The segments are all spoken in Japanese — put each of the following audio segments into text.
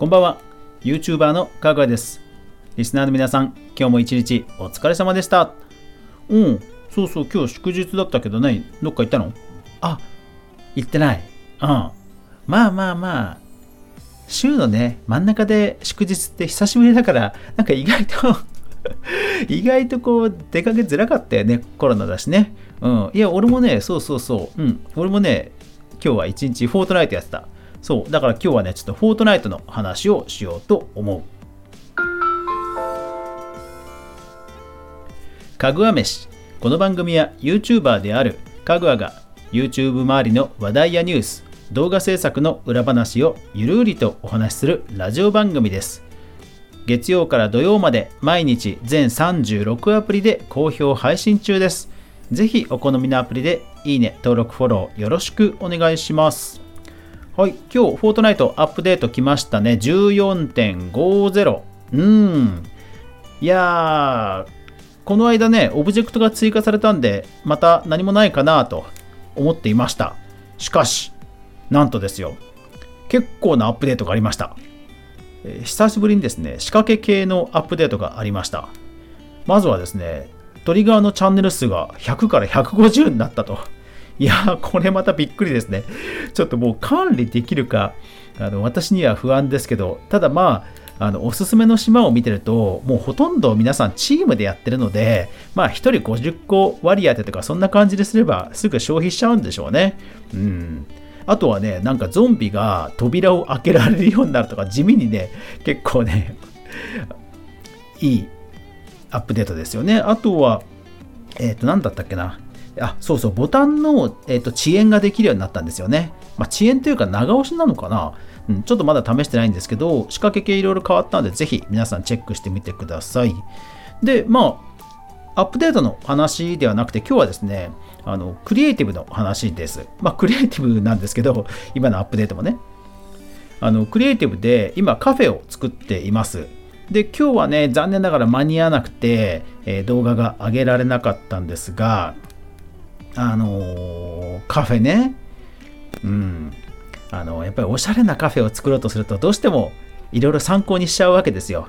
こんばんは。YouTuber のかぐわです。リスナーの皆さん今日も一日お疲れ様でした。うんそうそう今日祝日だったけどね。どっか行ったの？あ行ってない。うん。まあまあまあ。週のね真ん中で祝日って久しぶりだからなんか意外と 意外とこう出かけづらかったよね。コロナだしね。うん。いや俺もねそうそうそう。うん。俺もね今日は一日フォートナイトやってた。そう。だから今日はねちょっとフォートナイトの話をしようと思う。かぐわ飯。この番組は YouTuber であるかぐわが YouTube 周りの話題やニュース動画制作の裏話をゆるりとお話しするラジオ番組です。月曜から土曜まで毎日全36アプリで好評配信中です。ぜひお好みのアプリでいいね、登録、フォローよろしくお願いします。はい、今日、フォートナイトアップデート来ましたね。14.50。うーん。いやー、この間ね、オブジェクトが追加されたんで、また何もないかなと思っていました。しかし、なんとですよ、結構なアップデートがありました。えー久しぶりにですね、仕掛け系のアップデートがありました。まずはですね、トリガーのチャンネル数が100から150になったと。いやー、これまたびっくりですね。ちょっともう管理できるか、あの私には不安ですけど、ただまあ、あのおすすめの島を見てると、もうほとんど皆さんチームでやってるので、まあ1人50個割り当てとかそんな感じですればすぐ消費しちゃうんでしょうね。うん。あとはね、なんかゾンビが扉を開けられるようになるとか、地味にね、結構ね、いいアップデートですよね。あとは、えっ、と、何だったっけな。あ、そうそう、ボタンの、えー、と遅延ができるようになったんですよね。まあ、遅延というか長押しなのかな、うん、ちょっとまだ試してないんですけど、仕掛け系いろいろ変わったので、ぜひ皆さんチェックしてみてください。で、まあ、アップデートの話ではなくて、今日はですね、あのクリエイティブの話です。まあ、クリエイティブなんですけど、今のアップデートもね。あのクリエイティブで今カフェを作っています。で今日はね残念ながら間に合わなくて、えー動画が上げられなかったんですがあのカフェね。うん。あのやっぱりおしゃれなカフェを作ろうとするとどうしてもいろいろ参考にしちゃうわけですよ。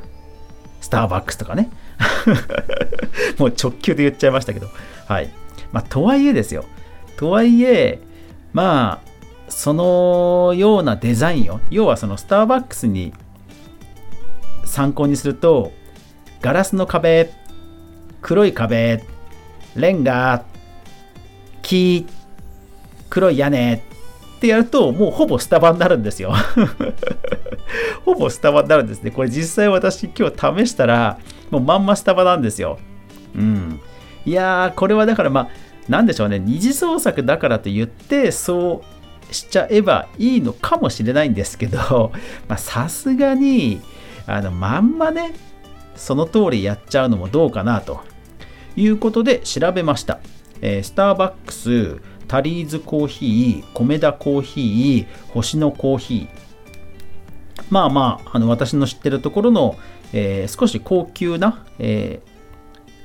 スターバックスとかね。もう直球で言っちゃいましたけど。はい。まあとはいえですよ。とはいえまあそのようなデザインを要はそのスターバックスに参考にするとガラスの壁黒い壁レンガ黒い屋根ってやるともうほぼスタバになるんですよ。ほぼスタバになるんですね。これ実際私今日試したらもうまんまスタバなんですよ。うん。いやーこれはだからまあなんでしょうね。二次創作だからと言ってそうしちゃえばいいのかもしれないんですけど まさすがにあのまんまねその通りやっちゃうのもどうかなということで調べました、えースターバックスタリーズコーヒー米田コーヒー星のコーヒー。まあまああの私の知ってるところの、えー少し高級な、えー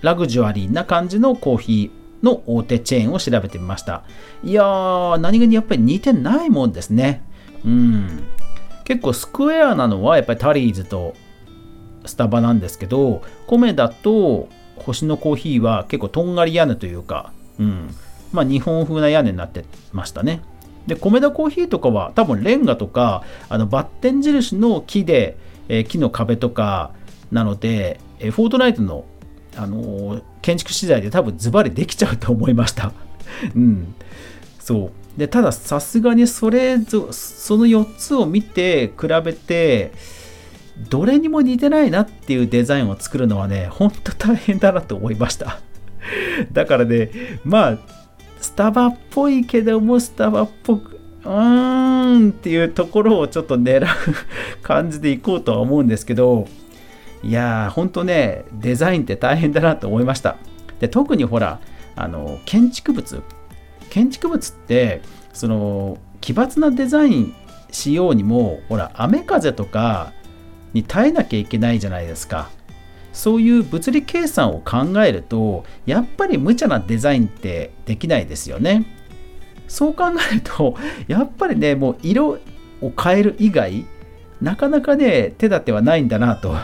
ラグジュアリーな感じのコーヒーの大手チェーンを調べてみました。いやー何気にやっぱり似てないもんですね。うん。結構スクエアなのはやっぱりタリーズとスタバなんですけど米だと星のコーヒーは結構とんがり屋根というか、うん、まあ日本風な屋根になってましたね。で米田コーヒーとかは多分レンガとかあのバッテン印の木で、えー木の壁とかなので、えーフォートナイトの、あのー建築資材で多分ズバリできちゃうと思いました。うん。そう。でたださすがにそれぞその4つを見て比べてどれにも似てないなっていうデザインを作るのはねほんと大変だなと思いました。だからねまあスタバっぽいけどもスタバっぽくうーんっていうところをちょっと狙う感じでいこうとは思うんですけどいやーほんとねデザインって大変だなと思いました。で特にほらあの建築物。建築物ってその奇抜なデザインしようにもほら雨風とかに耐えなきゃいけないじゃないですか。そういう物理計算を考えるとやっぱり無茶なデザインってできないですよね。そう考えるとやっぱりねもう色を変える以外なかなかね手立てはないんだなと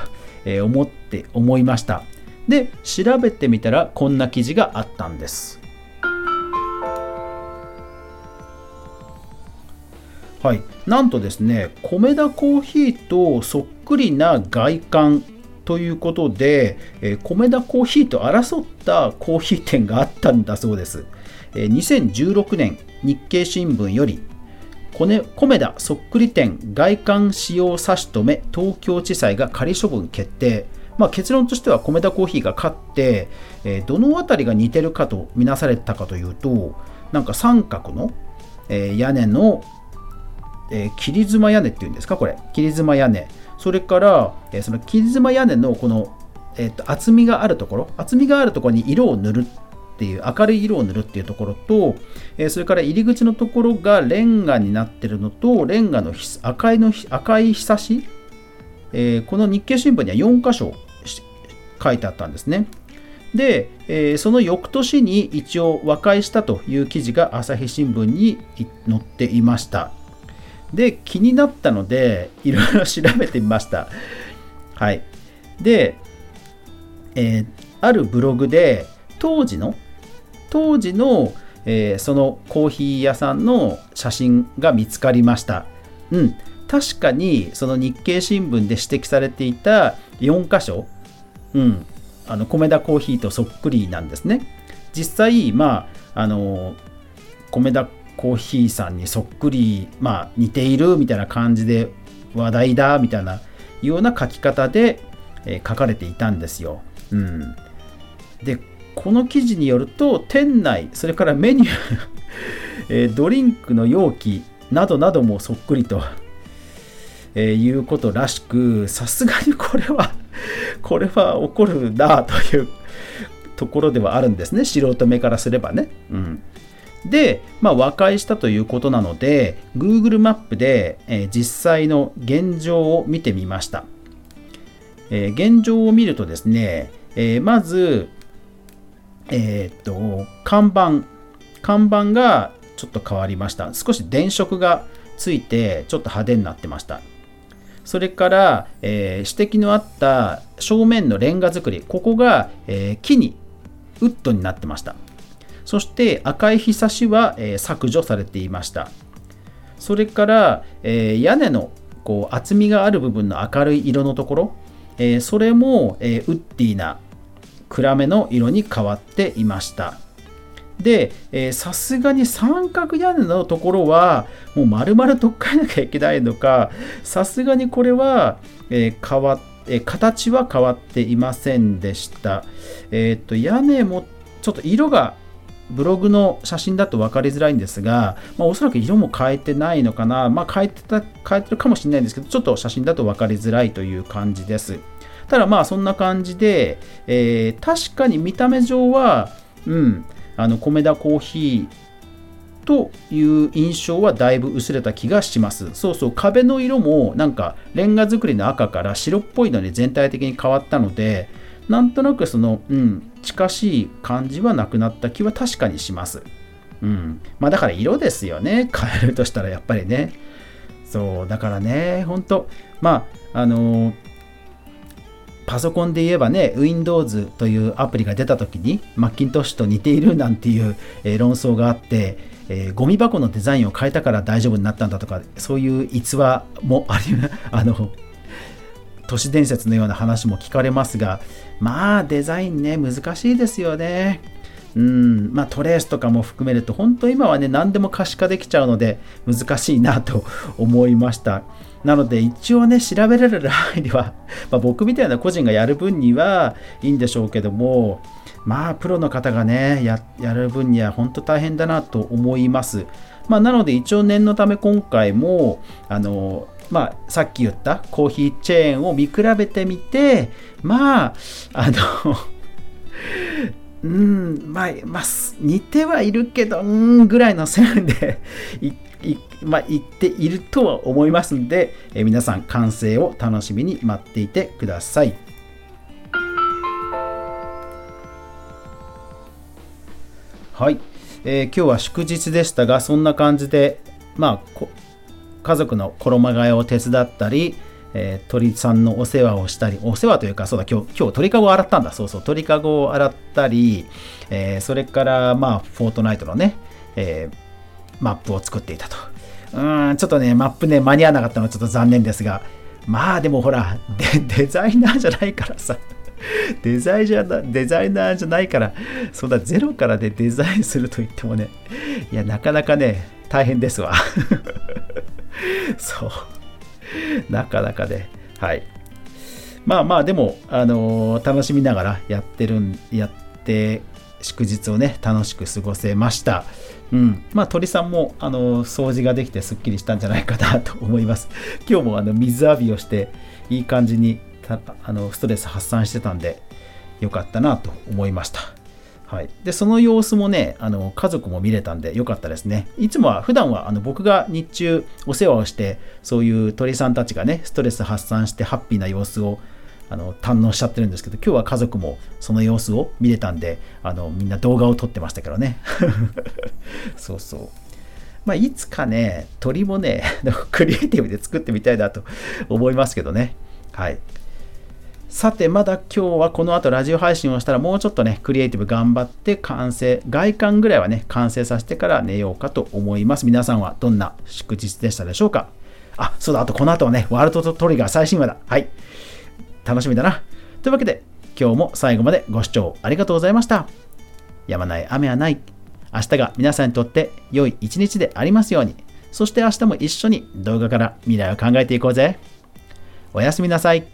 思って思いました。で調べてみたらこんな記事があったんです。はい、なんとですね米田コーヒーとそっくりな外観ということで、え米田コーヒーと争ったコーヒー店があったんだそうです。え2016年日経新聞より米田そっくり店外観使用差し止め東京地裁が仮処分決定、まあ、結論としては米田コーヒーが勝って、えー、どの辺りが似てるかとみなされたかというとなんか三角の、えー、屋根のえー、切妻屋根っていうんですかこれ。切妻屋根。それから、えー、その切妻屋根のこの、えーと、厚みがあるところ厚みがあるところに色を塗るっていう明るい色を塗るっていうところと、えー、それから入り口のところがレンガになってるのとレンガの赤いの赤いひさし、えー、この日経新聞には4箇所書いてあったんですね。で、えー、その翌年に一応和解したという記事が朝日新聞に載っていました。で、気になったので、いろいろ調べてみました。はい。で、えー、あるブログで、当時の、当時の、えー、そのコーヒー屋さんの写真が見つかりました。うん。確かに、その日経新聞で指摘されていた4箇所、うん。あの、米田コーヒーとそっくりなんですね。実際、まあ、あの、米田コーヒーさんにそっくり、まあ、似ているみたいな感じで話題だみたいなような書き方で、えー、書かれていたんですよ。うん、でこの記事によると店内それからメニュー えー、ドリンクの容器などなどもそっくりと、えー、いうことらしくさすがにこれは これは起こるなというところではあるんですね素人目からすればね。うんで、まあ、和解したということなので Google マップで、えー、実際の現状を見てみました、えー、現状を見るとですね、えー、まず、えっと看板。看板がちょっと変わりました。少し電飾がついてちょっと派手になってました。それから、え指摘のあった正面のレンガ作り。ここが、え木にウッドになってました。そして赤いひさしは、え、削除されていました。それから、え、屋根のこう厚みがある部分の明るい色のところ、え、それも、えウッディな暗めの色に変わっていました。で、さすがに三角屋根のところはもう丸々取っ換えなきゃいけないのか、さすがにこれは、えー、変わえ形は変わっていませんでした。えっ、と屋根もちょっと色がブログの写真だと分かりづらいんですが、まあ、おそらく色も変えてないのかな、まあ、変えてた変えてるかもしれないんですけど、ちょっと写真だと分かりづらいという感じです。ただまあそんな感じで、えー、確かに見た目上は、うん、あの米田コーヒーという印象はだいぶ薄れた気がします。そうそう、壁の色もなんかレンガ造りの赤から白っぽいのに全体的に変わったので、なんとなくその、うん、近しい感じはなくなった気は確かにします。うん。まあだから色ですよね。変えるとしたらやっぱりね。そう、だからね、ほんと、まあ、あのー、パソコンで言えばね、Windows というアプリが出た時に、マッキントッシュと似ているなんていう、えー、論争があって、えー、ゴミ箱のデザインを変えたから大丈夫になったんだとか、そういう逸話もあり、あの、都市伝説のような話も聞かれますが、まあデザインね、難しいですよね。うん、まあトレースとかも含めると、本当今はね、何でも可視化できちゃうので難しいなと思いました。なので一応ね、調べられる範囲では、まあ、僕みたいな個人がやる分にはいいんでしょうけども、まあプロの方がね、やる分には本当大変だなと思います。まあ、なので一応念のため今回も、あの、まあ、さっき言ったコーヒーチェーンを見比べてみて、まあ、あのうん、まあ、まあ、似てはいるけど、うん、ぐらいの線でいまあ、言っているとは思いますので、え皆さん完成を楽しみに待っていてください。はい、えー、今日は祝日でしたが、そんな感じで、まあ、家族の衣替えを手伝ったり、えー、鳥さんのお世話をしたり、お世話というか、そうだ、今日、今日鳥かごを洗ったんだ。そうそう、鳥かごを洗ったり、えー、それから、まあ、フォートナイトのね、えー、マップを作っていたと。うん、ちょっとね、マップね、間に合わなかったのはちょっと残念ですが、まあでもほら、デザイナーじゃないからさ、デザイじゃデザイナーじゃないから、そんなゼロからでデザインすると言ってもね、いや、なかなかね、大変ですわ。そう。なかなかね、はい。まあまあ、でも、あのー、楽しみながらやってるん、やって祝日をね、楽しく過ごせました。うん。まあ、鳥さんも、あの、掃除ができてすっきりしたんじゃないかなと思います。今日も、あの、水浴びをして、いい感じに、あの、ストレス発散してたんで、よかったなと思いました。はい、でその様子もねあの家族も見れたんでよかったですね。いつもは普段はあの僕が日中お世話をしてそういう鳥さんたちがねストレス発散してハッピーな様子をあの堪能しちゃってるんですけど今日は家族もその様子を見れたんであのみんな動画を撮ってましたけどね。そうそう。まあ、いつかね鳥もね クリエイティブで作ってみたいなと思いますけどね。はい。さてまだ今日はこの後ラジオ配信をしたらもうちょっとねクリエイティブ頑張って完成外観ぐらいはね完成させてから寝ようかと思います皆さんはどんな祝日でしたでしょうか？あそうだあとこの後はねワールドトリガー最新話だはい楽しみだな。というわけで、今日も最後までご視聴ありがとうございました。やまない雨はない。明日が皆さんにとって良い一日でありますように。そして明日も一緒に動画から未来を考えていこうぜ。おやすみなさい。